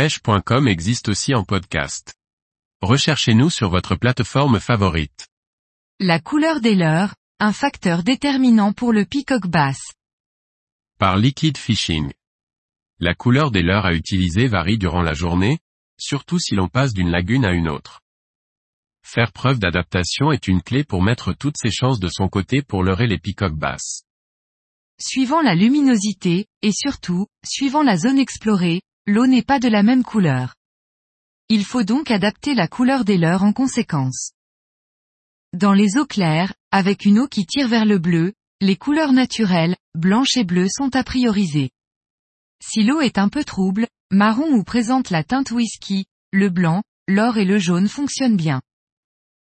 pêche.com existe aussi en podcast. Recherchez-nous sur votre plateforme favorite. La couleur des leurres, un facteur déterminant pour le peacock bass. Par Liquid Fishing. La couleur des leurres à utiliser varie durant la journée, surtout si l'on passe d'une lagune à une autre. Faire preuve d'adaptation est une clé pour mettre toutes ses chances de son côté pour leurrer les peacock bass. Suivant la luminosité, et surtout, suivant la zone explorée, l'eau n'est pas de la même couleur. Il faut donc adapter la couleur des leurres en conséquence. Dans les eaux claires, avec une eau qui tire vers le bleu, les couleurs naturelles, blanches et bleues sont à prioriser. Si l'eau est un peu trouble, marron ou présente la teinte whisky, le blanc, l'or et le jaune fonctionnent bien.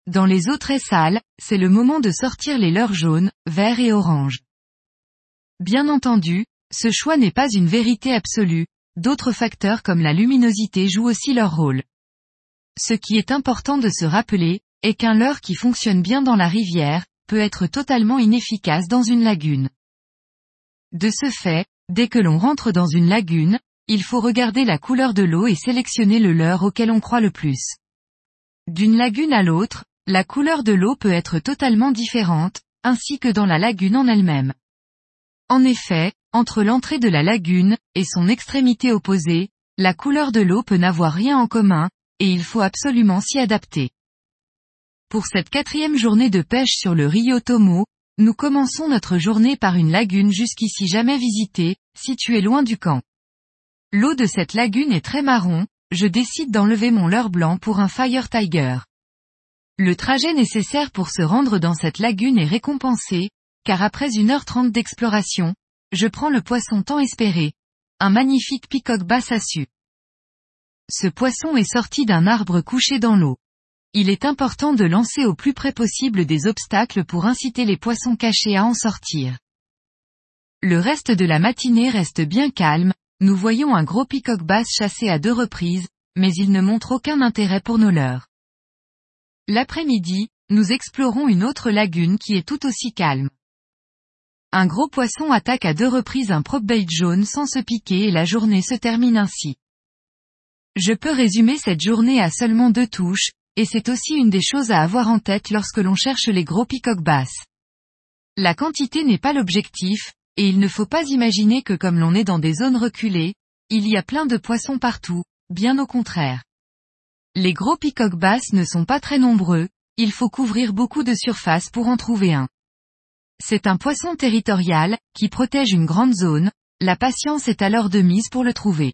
Dans les eaux très sales, c'est le moment de sortir les leurres jaunes, verts et oranges. Bien entendu, ce choix n'est pas une vérité absolue, d'autres facteurs comme la luminosité jouent aussi leur rôle. Ce qui est important de se rappeler, est qu'un leurre qui fonctionne bien dans la rivière, peut être totalement inefficace dans une lagune. De ce fait, dès que l'on rentre dans une lagune, il faut regarder la couleur de l'eau et sélectionner le leurre auquel on croit le plus. D'une lagune à l'autre, la couleur de l'eau peut être totalement différente, ainsi que dans la lagune en elle-même. En effet, entre l'entrée de la lagune, et son extrémité opposée, la couleur de l'eau peut n'avoir rien en commun, et il faut absolument s'y adapter. Pour cette quatrième journée de pêche sur le Rio Tomo, nous commençons notre journée par une lagune jusqu'ici jamais visitée, située loin du camp. L'eau de cette lagune est très marron, je décide d'enlever mon leurre blanc pour un Fire Tiger. Le trajet nécessaire pour se rendre dans cette lagune est récompensé, car après une heure trente d'exploration, je prends le poisson tant espéré. Un magnifique peacock basse assu. Ce poisson est sorti d'un arbre couché dans l'eau. Il est important de lancer au plus près possible des obstacles pour inciter les poissons cachés à en sortir. Le reste de la matinée reste bien calme, nous voyons un gros peacock basse chasser à deux reprises, mais il ne montre aucun intérêt pour nos leurres. L'après-midi, nous explorons une autre lagune qui est tout aussi calme. Un gros poisson attaque à deux reprises un propbait jaune sans se piquer et la journée se termine ainsi. Je peux résumer cette journée à seulement deux touches, et c'est aussi une des choses à avoir en tête lorsque l'on cherche les gros peacock basses. La quantité n'est pas l'objectif, et il ne faut pas imaginer que comme l'on est dans des zones reculées, il y a plein de poissons partout, bien au contraire. Les gros peacock basses ne sont pas très nombreux, il faut couvrir beaucoup de surface pour en trouver un. C'est un poisson territorial, qui protège une grande zone, la patience est alors de mise pour le trouver.